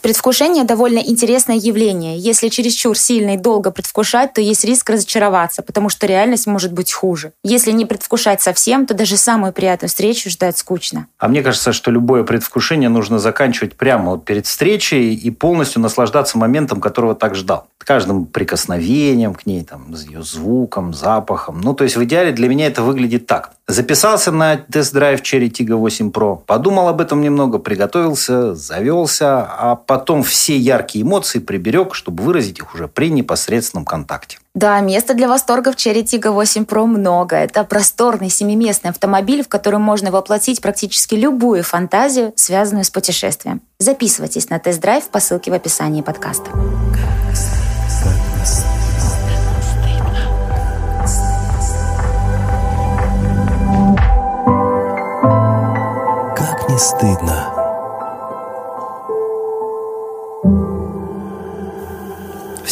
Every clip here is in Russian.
Предвкушение довольно интересное явление. Если чересчур сильно и долго предвкушать, то есть риск разочароваться, потому что реальность может быть хуже. Если не предвкушать совсем, то даже самую приятную встречу ждать скучно. А мне кажется, что любое предвкушение нужно заканчивать прямо вот перед встречей и полностью наслаждаться моментом, которого так ждал. Каждым прикосновением к ней, там, ее звуком, запахом. Ну, то есть в идеале для меня это выглядит так. Записался на тест-драйв Cherry Tiggo 8 Pro, подумал об этом немного, приготовился, завелся, а потом все яркие эмоции приберег, чтобы выразить их уже при непосредственном контакте. Да, места для восторга в Cherry Tiggo 8 Pro много. Это просторный семиместный автомобиль, в котором можно воплотить практически любую фантазию, связанную с путешествием. Записывайтесь на тест-драйв по ссылке в описании подкаста. Как не стыдно.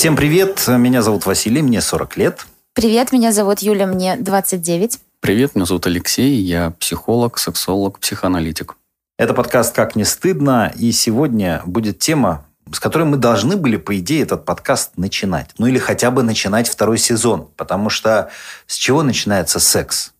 Всем привет, меня зовут Василий, мне 40 лет. Привет, меня зовут Юля, мне 29. Привет, меня зовут Алексей, я психолог, сексолог, психоаналитик. Это подкаст «Как не стыдно», и сегодня будет тема, с которой мы должны были, по идее, этот подкаст начинать. Ну или хотя бы начинать второй сезон. Потому что с чего начинается секс?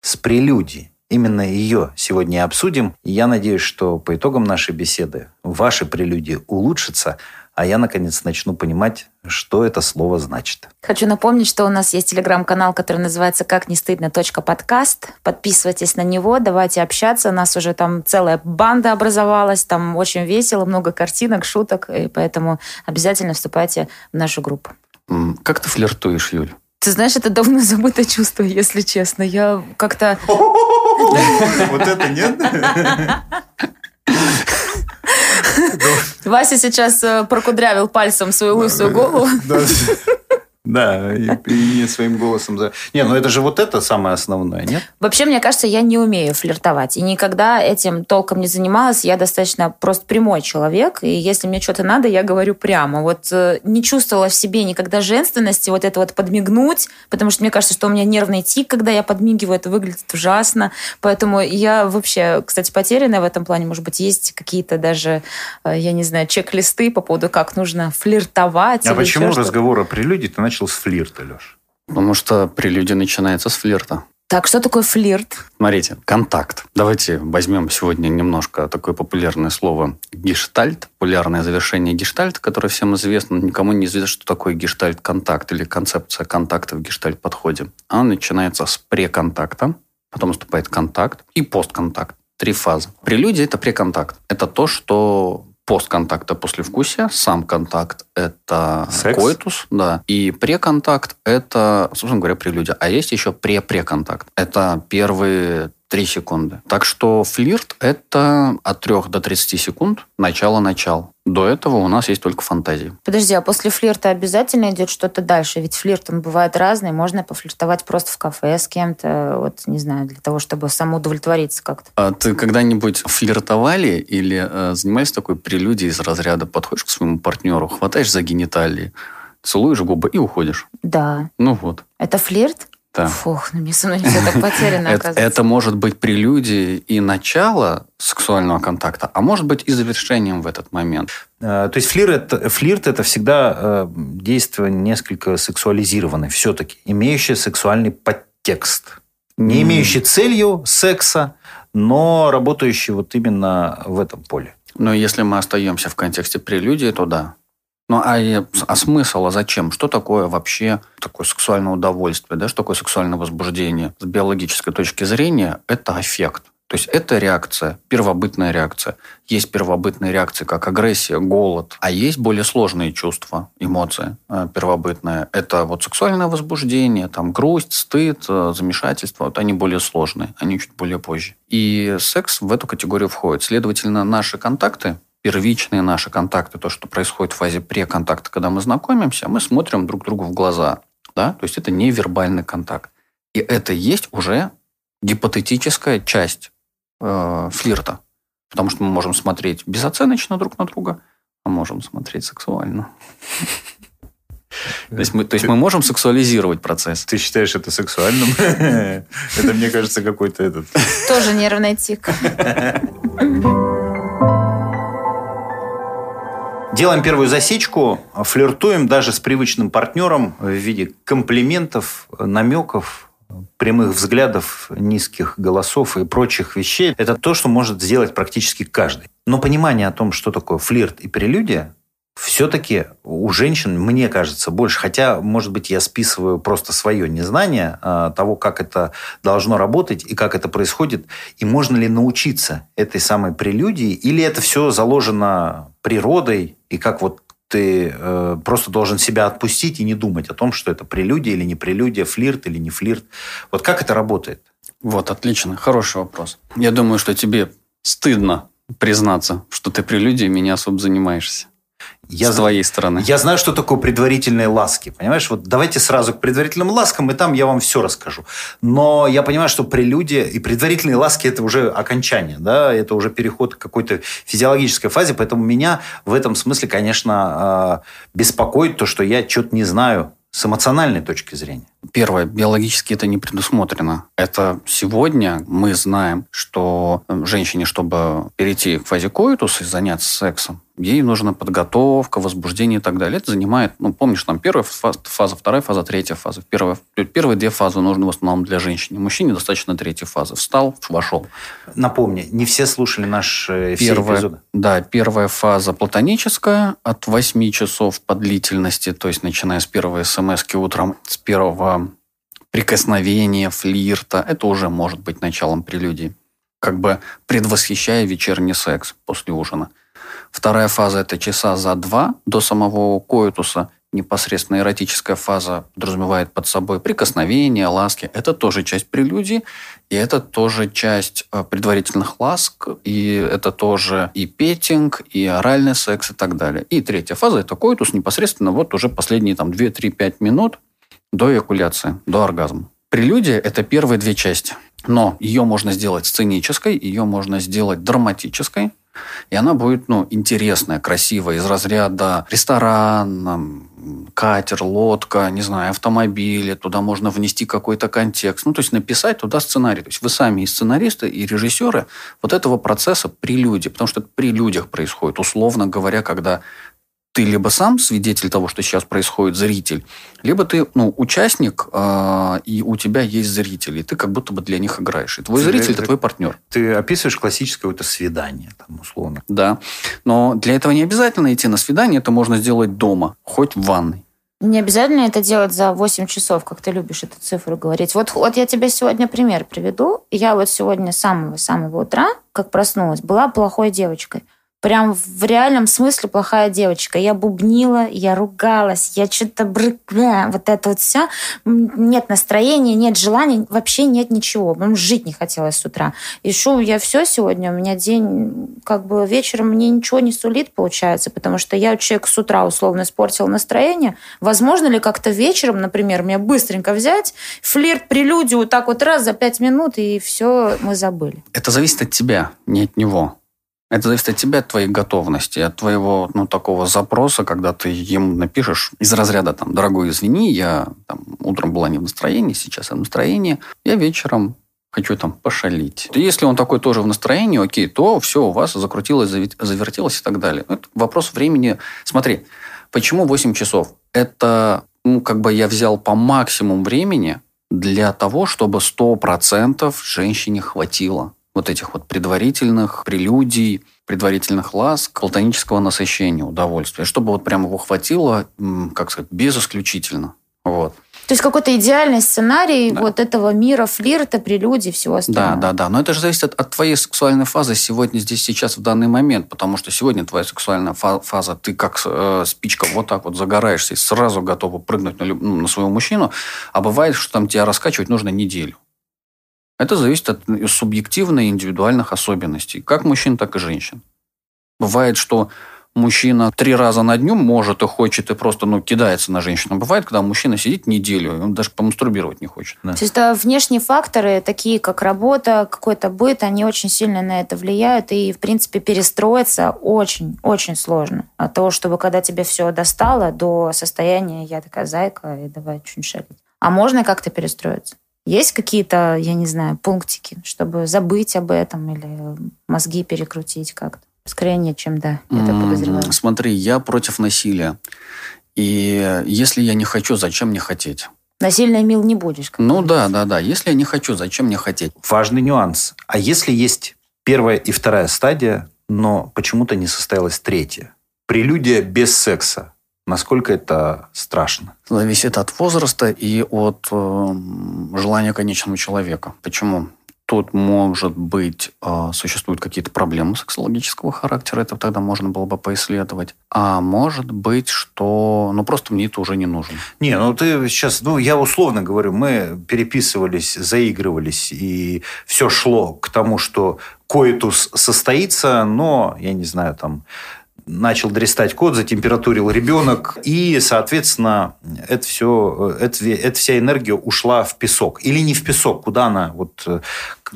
С прелюдии. Именно ее сегодня и обсудим. И я надеюсь, что по итогам нашей беседы ваши прелюдии улучшатся, а я, наконец, начну понимать, что это слово значит. Хочу напомнить, что у нас есть телеграм-канал, который называется «Как не стыдно. подкаст». Подписывайтесь на него, давайте общаться. У нас уже там целая банда образовалась, там очень весело, много картинок, шуток, и поэтому обязательно вступайте в нашу группу. Как ты флиртуешь, Юль? Ты знаешь, это давно забытое чувство, если честно. Я как-то... Вот это нет? Вася сейчас э, прокудрявил пальцем свою лысую голову. Да, и, и не своим голосом. За... Не, ну это же вот это самое основное, нет? Вообще, мне кажется, я не умею флиртовать. И никогда этим толком не занималась. Я достаточно просто прямой человек. И если мне что-то надо, я говорю прямо. Вот э, не чувствовала в себе никогда женственности, вот это вот подмигнуть, потому что мне кажется, что у меня нервный тик, когда я подмигиваю, это выглядит ужасно. Поэтому я вообще, кстати, потерянная в этом плане. Может быть, есть какие-то даже, э, я не знаю, чек-листы по поводу, как нужно флиртовать. А почему разговор о прелюдии ты начал с флирта, Леш? Потому что прелюдия начинается с флирта. Так, что такое флирт? Смотрите, контакт. Давайте возьмем сегодня немножко такое популярное слово гештальт, популярное завершение гештальта, которое всем известно. Никому не известно, что такое гештальт-контакт или концепция контакта в гештальт-подходе. Она начинается с преконтакта, потом наступает контакт и постконтакт. Три фазы. Прелюдия – это преконтакт. Это то, что постконтакта послевкусия, сам контакт – это Секс? коитус, да, и преконтакт – это, собственно говоря, прелюдия. А есть еще пре-преконтакт. Это первые 3 секунды. Так что флирт – это от 3 до 30 секунд начало-начал. До этого у нас есть только фантазии. Подожди, а после флирта обязательно идет что-то дальше? Ведь флирт, он бывает разный. Можно пофлиртовать просто в кафе с кем-то, вот, не знаю, для того, чтобы самоудовлетвориться как-то. А ты когда-нибудь флиртовали или э, занимались такой прелюдией из разряда подходишь к своему партнеру, хватаешь за гениталии, целуешь губы и уходишь? Да. Ну вот. Это флирт? Да. Фух, ну мне со мной не все так потеряно, Это, оказывается. это может быть прелюдией и начало сексуального контакта, а может быть и завершением в этот момент. Э, То есть флирт это, флирт это всегда э, действие несколько сексуализированное, все-таки, имеющее сексуальный подтекст. Не имеющий целью секса, но работающий вот именно в этом поле. Но если мы остаемся в контексте прелюдии, то да. Ну, а, а смысл, а зачем? Что такое вообще такое сексуальное удовольствие, да? Что такое сексуальное возбуждение? С биологической точки зрения это аффект. То есть это реакция, первобытная реакция. Есть первобытные реакции, как агрессия, голод, а есть более сложные чувства, эмоции э, первобытные. Это вот сексуальное возбуждение, там грусть, стыд, э, замешательство. Вот они более сложные, они чуть более позже. И секс в эту категорию входит. Следовательно, наши контакты, первичные наши контакты, то, что происходит в фазе преконтакта, когда мы знакомимся, мы смотрим друг другу в глаза. Да? То есть это невербальный контакт. И это есть уже гипотетическая часть э, флирта. Потому что мы можем смотреть безоценочно друг на друга, а можем смотреть сексуально. То есть, мы, то есть мы можем сексуализировать процесс. Ты считаешь это сексуальным? Это, мне кажется, какой-то этот... Тоже нервный тик. Делаем первую засечку, флиртуем даже с привычным партнером в виде комплиментов, намеков, прямых взглядов, низких голосов и прочих вещей. Это то, что может сделать практически каждый. Но понимание о том, что такое флирт и прелюдия, все-таки у женщин, мне кажется, больше. Хотя, может быть, я списываю просто свое незнание а, того, как это должно работать и как это происходит, и можно ли научиться этой самой прелюдии, или это все заложено природой, и как вот ты э, просто должен себя отпустить и не думать о том, что это прелюдия или не прелюдия, флирт или не флирт. Вот как это работает? Вот, отлично. Хороший вопрос. Я думаю, что тебе стыдно признаться, что ты прелюдией меня особо занимаешься. Я, с твоей стороны. Я знаю, что такое предварительные ласки. Понимаешь, вот давайте сразу к предварительным ласкам, и там я вам все расскажу. Но я понимаю, что прелюдия и предварительные ласки это уже окончание, да, это уже переход к какой-то физиологической фазе, поэтому меня в этом смысле, конечно, а, беспокоит то, что я что-то не знаю с эмоциональной точки зрения? Первое, биологически это не предусмотрено. Это сегодня мы знаем, что э, женщине, чтобы перейти к фазе коитуса и заняться сексом, ей нужна подготовка, возбуждение и так далее. Это занимает, ну, помнишь, там первая фаза, вторая фаза, третья фаза. Первая, первые две фазы нужны в основном для женщины. Мужчине достаточно третьей фазы. Встал, вошел. Напомни, не все слушали наш э, все первая, эпизоды. Да, первая фаза платоническая от 8 часов по длительности, то есть начиная с первой смс утром, с первого прикосновения, флирта. Это уже может быть началом прелюдии. Как бы предвосхищая вечерний секс после ужина. Вторая фаза – это часа за два до самого коитуса. Непосредственно эротическая фаза подразумевает под собой прикосновения, ласки. Это тоже часть прелюдии, и это тоже часть э, предварительных ласк, и это тоже и петинг, и оральный секс и так далее. И третья фаза – это коитус непосредственно вот уже последние там 2-3-5 минут до эякуляции, до оргазма. Прелюдия – это первые две части. Но ее можно сделать сценической, ее можно сделать драматической, и она будет, ну, интересная, красивая, из разряда ресторан, катер, лодка, не знаю, автомобили, туда можно внести какой-то контекст. Ну, то есть написать туда сценарий. То есть вы сами и сценаристы, и режиссеры вот этого процесса прелюдии, потому что это при людях происходит, условно говоря, когда ты либо сам свидетель того, что сейчас происходит, зритель, либо ты ну, участник, э, и у тебя есть зрители, и ты как будто бы для них играешь. И твой ты, зритель – это твой партнер. Ты описываешь классическое какое-то свидание, там, условно. Да. Но для этого не обязательно идти на свидание, это можно сделать дома, хоть в ванной. Не обязательно это делать за 8 часов, как ты любишь эту цифру говорить. Вот, вот я тебе сегодня пример приведу. Я вот сегодня с самого-самого утра, как проснулась, была плохой девочкой прям в реальном смысле плохая девочка. Я бубнила, я ругалась, я что-то брык, вот это вот все. Нет настроения, нет желания, вообще нет ничего. Прям жить не хотелось с утра. И шел я все сегодня, у меня день, как бы вечером мне ничего не сулит, получается, потому что я человек с утра условно испортил настроение. Возможно ли как-то вечером, например, мне быстренько взять флирт, прелюдию, так вот раз за пять минут, и все, мы забыли. Это зависит от тебя, не от него. Это зависит от тебя, от твоей готовности, от твоего, ну, такого запроса, когда ты ему напишешь из разряда, там, дорогой, извини, я там, утром была не в настроении, сейчас я в настроении, я вечером хочу там пошалить. Если он такой тоже в настроении, окей, то все у вас закрутилось, завертелось и так далее. Это вопрос времени. Смотри, почему 8 часов? Это, ну, как бы я взял по максимуму времени для того, чтобы 100% женщине хватило вот этих вот предварительных прелюдий, предварительных ласк, платонического насыщения, удовольствия, чтобы вот прямо его хватило, как сказать, безисключительно. Вот. То есть какой-то идеальный сценарий да. вот этого мира, флирта, прелюдий, всего остального. Да, да, да. Но это же зависит от, от твоей сексуальной фазы сегодня, здесь, сейчас, в данный момент. Потому что сегодня твоя сексуальная фаза, ты как э, спичка вот так вот загораешься и сразу готова прыгнуть на, ну, на своего мужчину. А бывает, что там тебя раскачивать нужно неделю. Это зависит от субъективной индивидуальных особенностей, как мужчин, так и женщин. Бывает, что мужчина три раза на дню может и хочет, и просто ну, кидается на женщину. Бывает, когда мужчина сидит неделю, он даже помастурбировать не хочет. Да. То есть да, внешние факторы, такие как работа, какой-то быт, они очень сильно на это влияют, и, в принципе, перестроиться очень-очень сложно. От того, чтобы когда тебе все достало, до состояния «я такая зайка, и давай что-нибудь шалить». А можно как-то перестроиться? Есть какие-то, я не знаю, пунктики, чтобы забыть об этом или мозги перекрутить как-то? Скорее нет, чем да. Я так подозреваю. Смотри, я против насилия. И если я не хочу, зачем мне хотеть? Насильно мил не будешь. Ну да, да, да. Если я не хочу, зачем мне хотеть? Важный нюанс. А если есть первая и вторая стадия, но почему-то не состоялась третья? Прелюдия без секса. Насколько это страшно? Зависит от возраста и от э, желания конечного человека. Почему? Тут, может быть, э, существуют какие-то проблемы сексологического характера, это тогда можно было бы поисследовать. А может быть, что, ну, просто мне это уже не нужно. Не, ну ты сейчас, ну, я условно говорю, мы переписывались, заигрывались, и все шло к тому, что коитус состоится, но, я не знаю, там, начал дрестать кот, затемпературил ребенок, и, соответственно, это все, это, эта вся энергия ушла в песок. Или не в песок, куда она вот э,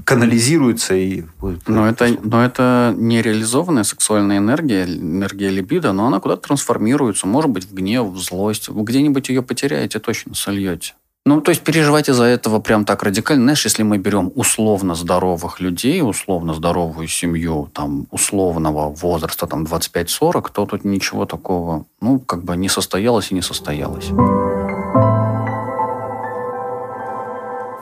канализируется и... Но это, но это не реализованная сексуальная энергия, энергия либидо, но она куда-то трансформируется, может быть, в гнев, в злость. Вы где-нибудь ее потеряете, точно сольете. Ну, то есть переживать из-за этого прям так радикально. Знаешь, если мы берем условно здоровых людей, условно здоровую семью, там, условного возраста, там, 25-40, то тут ничего такого, ну, как бы не состоялось и не состоялось.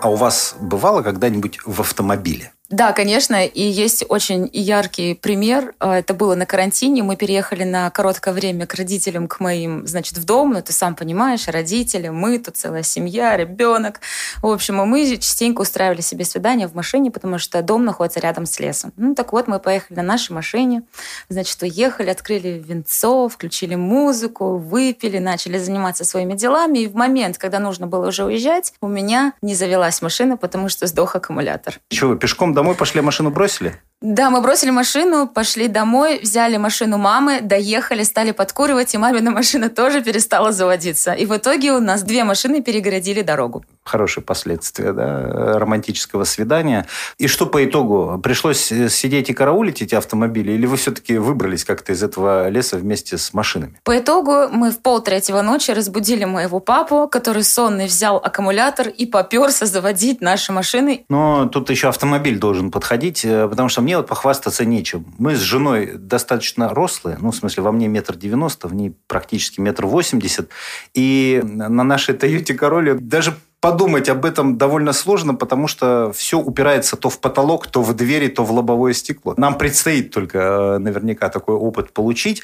А у вас бывало когда-нибудь в автомобиле? Да, конечно, и есть очень яркий пример. А, это было на карантине. Мы переехали на короткое время к родителям, к моим, значит, в дом. Ну, ты сам понимаешь, родители, мы, тут целая семья, ребенок. В общем, мы частенько устраивали себе свидания в машине, потому что дом находится рядом с лесом. Ну, так вот, мы поехали на нашей машине. Значит, уехали, открыли венцо, включили музыку, выпили, начали заниматься своими делами. И в момент, когда нужно было уже уезжать, у меня не завелась машина, потому что сдох аккумулятор. Чего, пешком домой пошли, а машину бросили? Да, мы бросили машину, пошли домой, взяли машину мамы, доехали, стали подкуривать, и мамина машина тоже перестала заводиться. И в итоге у нас две машины перегородили дорогу. Хорошие последствия, да, романтического свидания. И что по итогу? Пришлось э, сидеть и караулить эти автомобили, или вы все-таки выбрались как-то из этого леса вместе с машинами? По итогу мы в полтретьего ночи разбудили моего папу, который сонный взял аккумулятор и поперся заводить наши машины. Но тут еще автомобиль должен подходить, э, потому что мне вот похвастаться нечем. Мы с женой достаточно рослые, ну, в смысле, во мне метр девяносто, в ней практически метр восемьдесят. И на нашей Тойоте Короле даже подумать об этом довольно сложно, потому что все упирается то в потолок, то в двери, то в лобовое стекло. Нам предстоит только э, наверняка такой опыт получить.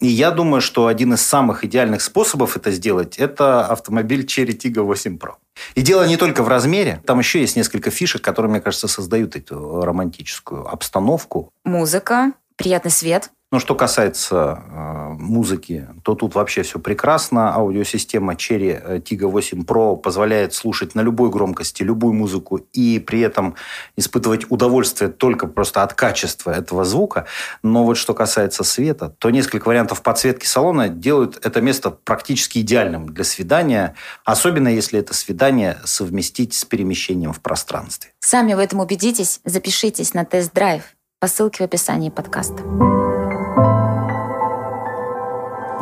И я думаю, что один из самых идеальных способов это сделать – это автомобиль Cherry Tiggo 8 Pro. И дело не только в размере. Там еще есть несколько фишек, которые, мне кажется, создают эту романтическую обстановку. Музыка, приятный свет – но что касается э, музыки, то тут вообще все прекрасно. Аудиосистема Cherry э, Tiggo 8 Pro позволяет слушать на любой громкости любую музыку и при этом испытывать удовольствие только просто от качества этого звука. Но вот что касается света, то несколько вариантов подсветки салона делают это место практически идеальным для свидания, особенно если это свидание совместить с перемещением в пространстве. Сами в этом убедитесь, запишитесь на тест-драйв по ссылке в описании подкаста.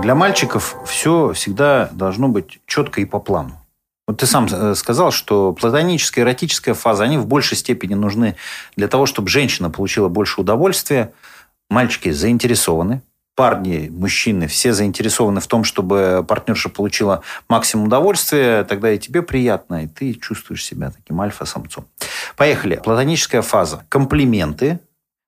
Для мальчиков все всегда должно быть четко и по плану. Вот ты сам э, сказал, что платоническая, эротическая фаза, они в большей степени нужны для того, чтобы женщина получила больше удовольствия. Мальчики заинтересованы, парни, мужчины, все заинтересованы в том, чтобы партнерша получила максимум удовольствия, тогда и тебе приятно, и ты чувствуешь себя таким альфа-самцом. Поехали. Платоническая фаза. Комплименты,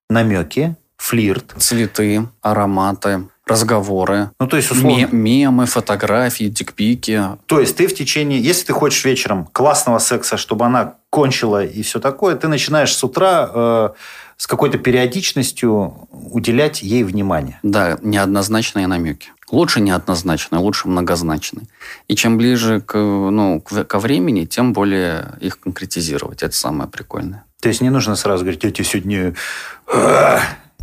намеки, флирт. Цветы, ароматы, разговоры. Ну, то есть, условно... Мемы, фотографии, тикпики. То есть, ты в течение... Если ты хочешь вечером классного секса, чтобы она кончила и все такое, ты начинаешь с утра э, с какой-то периодичностью уделять ей внимание. Да, неоднозначные намеки. Лучше неоднозначные, лучше многозначные. И чем ближе к, ну, к, ко времени, тем более их конкретизировать. Это самое прикольное. То есть не нужно сразу говорить, я тебе сегодня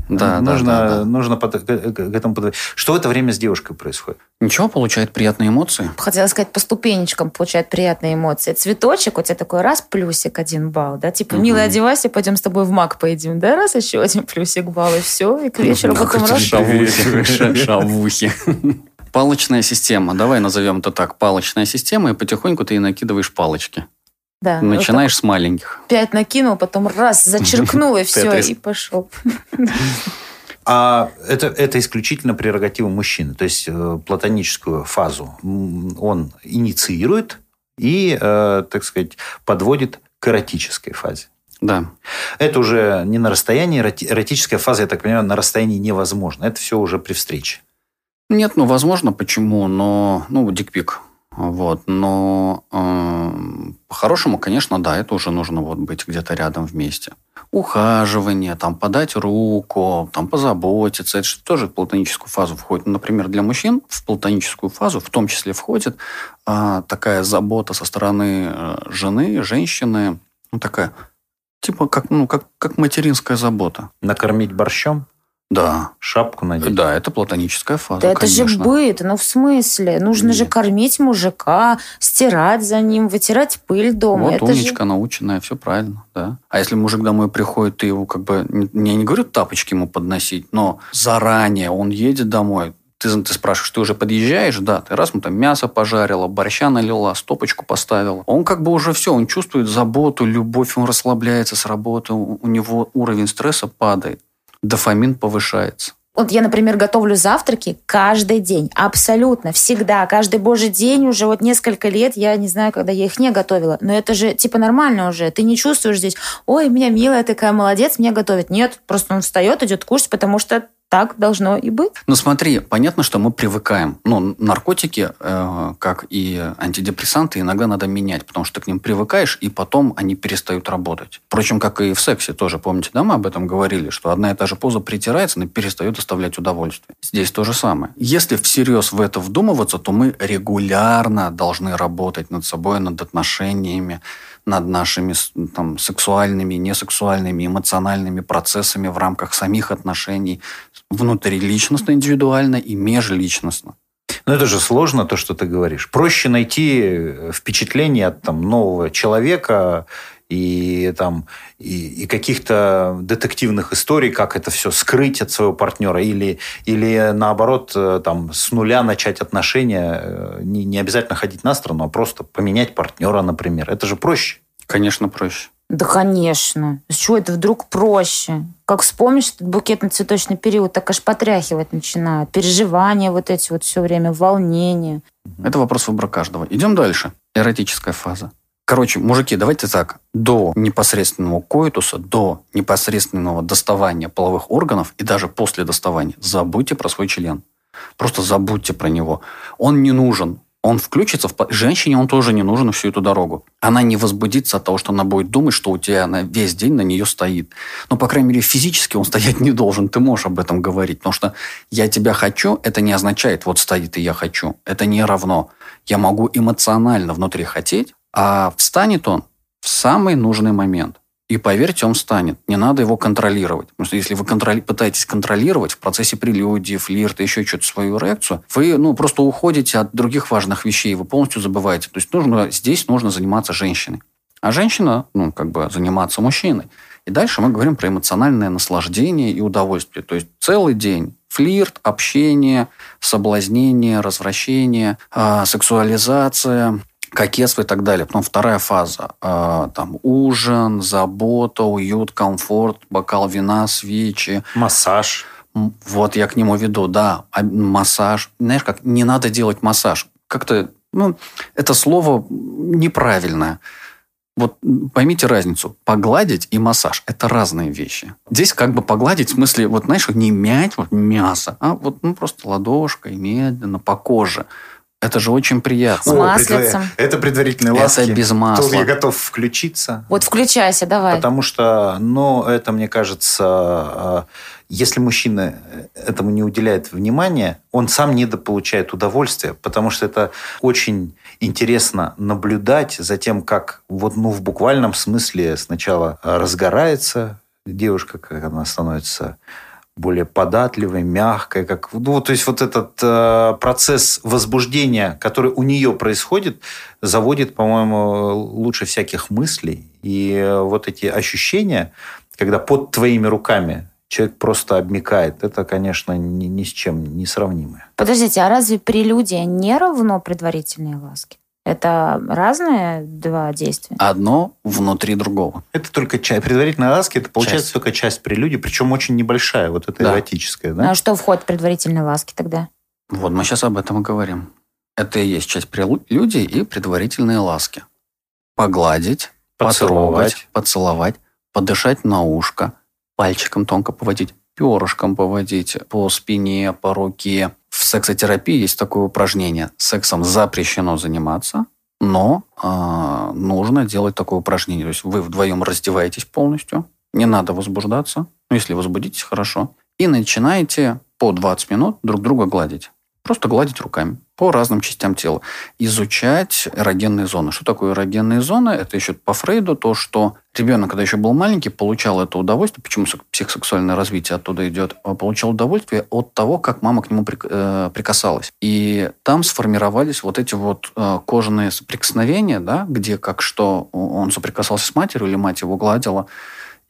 да, нужно, да, да, да. нужно под, к, к этому подойти. Что в это время с девушкой происходит? Ничего, получает приятные эмоции. Хотела сказать, по ступенечкам получает приятные эмоции. Цветочек, у тебя такой раз плюсик один балл, да? Типа, угу. милая, одевайся, пойдем с тобой в мак поедим, да? Раз еще один плюсик балл, и все, и к вечеру потом раз. Шавухи. Палочная система. Давай назовем это так. Палочная система, и потихоньку ты ей накидываешь палочки. Да. Начинаешь с маленьких. Пять накинул, потом раз, зачеркнул, и все, и пошел. А это, это исключительно прерогатива мужчины. То есть э, платоническую фазу он инициирует и, э, так сказать, подводит к эротической фазе. Да. Это уже не на расстоянии, эротическая фаза, я так понимаю, на расстоянии невозможно. Это все уже при встрече. Нет, ну, возможно, почему, но, ну, дикпик, вот, но э, по-хорошему, конечно, да, это уже нужно вот быть где-то рядом вместе. Ухаживание, там, подать руку, там, позаботиться, это же тоже в платоническую фазу входит. Ну, например, для мужчин в платоническую фазу в том числе входит э, такая забота со стороны э, жены, женщины, ну, такая, типа, как, ну, как, как материнская забота. Накормить борщом? Да. Шапку надеть. Да, это платоническая фаза, Да это конечно. же быт, ну в смысле? Нужно Нет. же кормить мужика, стирать за ним, вытирать пыль дома. Вот это умничка, же... наученная, все правильно, да. А если мужик домой приходит, ты его как бы, я не говорю тапочки ему подносить, но заранее он едет домой, ты, ты спрашиваешь, ты уже подъезжаешь? Да. Ты раз, мы там мясо пожарила, борща налила, стопочку поставила. Он как бы уже все, он чувствует заботу, любовь, он расслабляется с работы, у него уровень стресса падает дофамин повышается. Вот я, например, готовлю завтраки каждый день. Абсолютно. Всегда. Каждый божий день уже вот несколько лет. Я не знаю, когда я их не готовила. Но это же типа нормально уже. Ты не чувствуешь здесь, ой, меня милая такая, молодец, меня готовит. Нет, просто он встает, идет кушать, потому что так должно и быть. Ну смотри, понятно, что мы привыкаем. Ну, наркотики, э, как и антидепрессанты, иногда надо менять, потому что ты к ним привыкаешь, и потом они перестают работать. Впрочем, как и в сексе тоже. Помните, да, мы об этом говорили, что одна и та же поза притирается, но перестает доставлять удовольствие. Здесь то же самое. Если всерьез в это вдумываться, то мы регулярно должны работать над собой, над отношениями, над нашими там, сексуальными, несексуальными, эмоциональными процессами в рамках самих отношений, внутриличностно, индивидуально и межличностно. Но это же сложно, то, что ты говоришь. Проще найти э, впечатление от там, нового человека и, там, и, и каких-то детективных историй, как это все скрыть от своего партнера, или, или наоборот, э, там, с нуля начать отношения, э, не, не обязательно ходить на сторону, а просто поменять партнера, например. Это же проще. Конечно, проще. Да, конечно. С чего это вдруг проще? Как вспомнишь этот букетно-цветочный период, так аж потряхивать начинают. Переживания вот эти вот все время, волнение. Это вопрос выбора каждого. Идем дальше. Эротическая фаза. Короче, мужики, давайте так. До непосредственного коитуса, до непосредственного доставания половых органов и даже после доставания забудьте про свой член. Просто забудьте про него. Он не нужен он включится в... Женщине он тоже не нужен всю эту дорогу. Она не возбудится от того, что она будет думать, что у тебя на весь день на нее стоит. Но, по крайней мере, физически он стоять не должен. Ты можешь об этом говорить. Потому что я тебя хочу, это не означает, вот стоит и я хочу. Это не равно. Я могу эмоционально внутри хотеть, а встанет он в самый нужный момент. И поверьте, он станет. Не надо его контролировать. Потому что если вы контроли... пытаетесь контролировать в процессе прелюдии, флирта, еще что-то свою реакцию, вы ну, просто уходите от других важных вещей, вы полностью забываете. То есть нужно, здесь нужно заниматься женщиной. А женщина, ну, как бы заниматься мужчиной. И дальше мы говорим про эмоциональное наслаждение и удовольствие. То есть целый день флирт, общение, соблазнение, развращение, э, сексуализация, кокетство и так далее. Потом вторая фаза. Э, там ужин, забота, уют, комфорт, бокал вина, свечи. Массаж. Вот я к нему веду, да. А массаж. Знаешь, как не надо делать массаж. Как-то, ну, это слово неправильное. Вот поймите разницу. Погладить и массаж – это разные вещи. Здесь как бы погладить, в смысле, вот знаешь, не мять вот мясо, а вот ну, просто ладошкой медленно по коже. Это же очень приятно. С маслицем. Это предварительные ласки. Это без масла. Тут я готов включиться. Вот включайся, давай. Потому что, ну, это, мне кажется, а, если мужчина этому не уделяет внимания, он сам недополучает удовольствия, потому что это очень интересно наблюдать за тем, как вот, ну, в буквальном смысле сначала разгорается девушка, как она становится более податливой, мягкой, как ну, то есть вот этот э, процесс возбуждения, который у нее происходит, заводит, по-моему, лучше всяких мыслей. И э, вот эти ощущения, когда под твоими руками человек просто обмекает, это, конечно, ни, ни с чем не сравнимое. Подождите, а разве прелюдия не равно предварительные ласки? Это разные два действия? Одно внутри другого. Это только часть. Предварительные ласки, это получается часть. только часть прелюдии, причем очень небольшая, вот это да. эротическая, да? А что входит в предварительные ласки тогда? Вот мы сейчас об этом и говорим. Это и есть часть прелюдии и предварительные ласки. Погладить, поцеловать, потрогать, поцеловать, подышать на ушко, пальчиком тонко поводить, перышком поводить по спине, по руке. В сексотерапии есть такое упражнение. Сексом запрещено заниматься, но э, нужно делать такое упражнение. То есть вы вдвоем раздеваетесь полностью, не надо возбуждаться. Ну, если возбудитесь, хорошо. И начинаете по 20 минут друг друга гладить. Просто гладить руками по разным частям тела. Изучать эрогенные зоны. Что такое эрогенные зоны? Это еще по Фрейду то, что ребенок, когда еще был маленький, получал это удовольствие. Почему психосексуальное развитие оттуда идет? А получал удовольствие от того, как мама к нему э, прикасалась. И там сформировались вот эти вот э, кожаные соприкосновения, да, где как что он соприкасался с матерью или мать его гладила,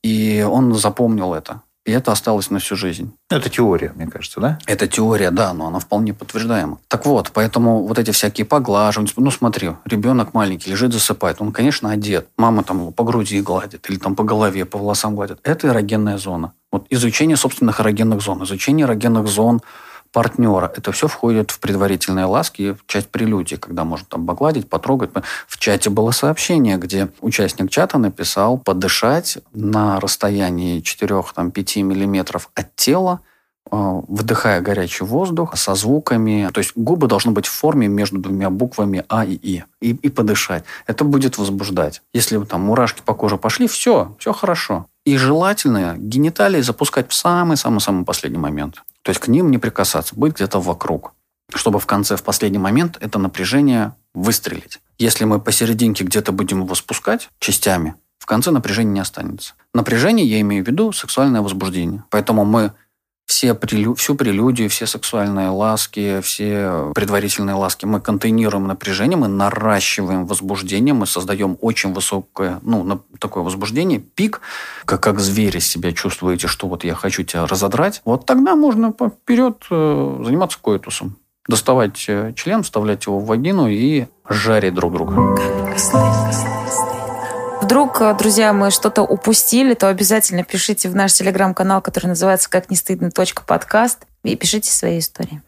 и он запомнил это. И это осталось на всю жизнь. Ну, это теория, мне кажется, да? Это теория, да, но она вполне подтверждаема. Так вот, поэтому вот эти всякие поглаживания, ну смотри, ребенок маленький лежит, засыпает, он, конечно, одет. Мама там по груди гладит или там по голове, по волосам гладит. Это эрогенная зона. Вот изучение собственных эрогенных зон, изучение эрогенных зон партнера. Это все входит в предварительные ласки, в часть прелюдии, когда можно там погладить, потрогать. В чате было сообщение, где участник чата написал подышать на расстоянии 4-5 миллиметров от тела, э, вдыхая горячий воздух со звуками. То есть губы должны быть в форме между двумя буквами А и И. И, и подышать. Это будет возбуждать. Если там мурашки по коже пошли, все, все хорошо. И желательно гениталии запускать в самый-самый-самый последний момент. То есть к ним не прикасаться, быть где-то вокруг, чтобы в конце, в последний момент это напряжение выстрелить. Если мы посерединке где-то будем его спускать частями, в конце напряжения не останется. Напряжение, я имею в виду сексуальное возбуждение. Поэтому мы все прелю... всю прелюдию, все сексуальные ласки, все предварительные ласки. Мы контейнируем напряжение, мы наращиваем возбуждение, мы создаем очень высокое, ну, такое возбуждение, пик, как, как звери себя чувствуете, что вот я хочу тебя разодрать, вот тогда можно вперед э, заниматься коитусом. Доставать э, член, вставлять его в вагину и жарить друг друга вдруг, э, друзья, мы что-то упустили, то обязательно пишите в наш телеграм-канал, который называется «Как не стыдно. подкаст» и пишите свои истории.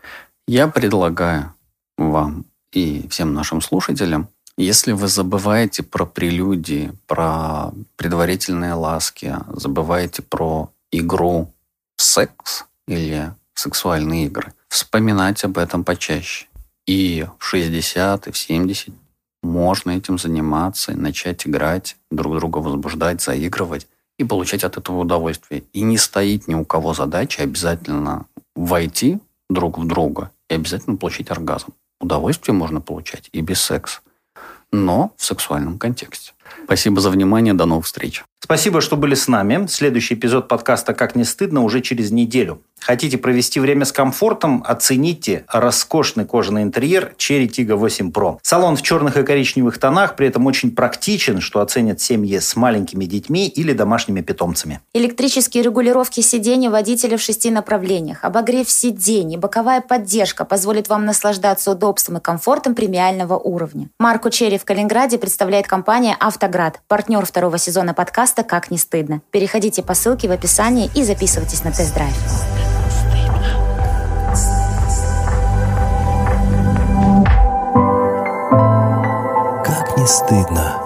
Я предлагаю вам и всем нашим слушателям, если вы забываете про прелюдии, про предварительные ласки, забываете про игру в секс или сексуальные игры, вспоминать об этом почаще. И в 60, и в 70 можно этим заниматься начать играть, друг друга возбуждать, заигрывать и получать от этого удовольствие. И не стоит ни у кого задача обязательно войти друг в друга и обязательно получить оргазм. Удовольствие можно получать и без секса, но в сексуальном контексте. Спасибо за внимание, до новых встреч. Спасибо, что были с нами. Следующий эпизод подкаста «Как не стыдно» уже через неделю. Хотите провести время с комфортом? Оцените роскошный кожаный интерьер Cherry Tiggo 8 Pro. Салон в черных и коричневых тонах, при этом очень практичен, что оценят семьи с маленькими детьми или домашними питомцами. Электрические регулировки сидений водителя в шести направлениях, обогрев сидений, боковая поддержка позволит вам наслаждаться удобством и комфортом премиального уровня. Марку Cherry в Калининграде представляет компания «Автоград», партнер второго сезона подкаста «Как не стыдно». Переходите по ссылке в описании и записывайтесь на тест-драйв. не стыдно.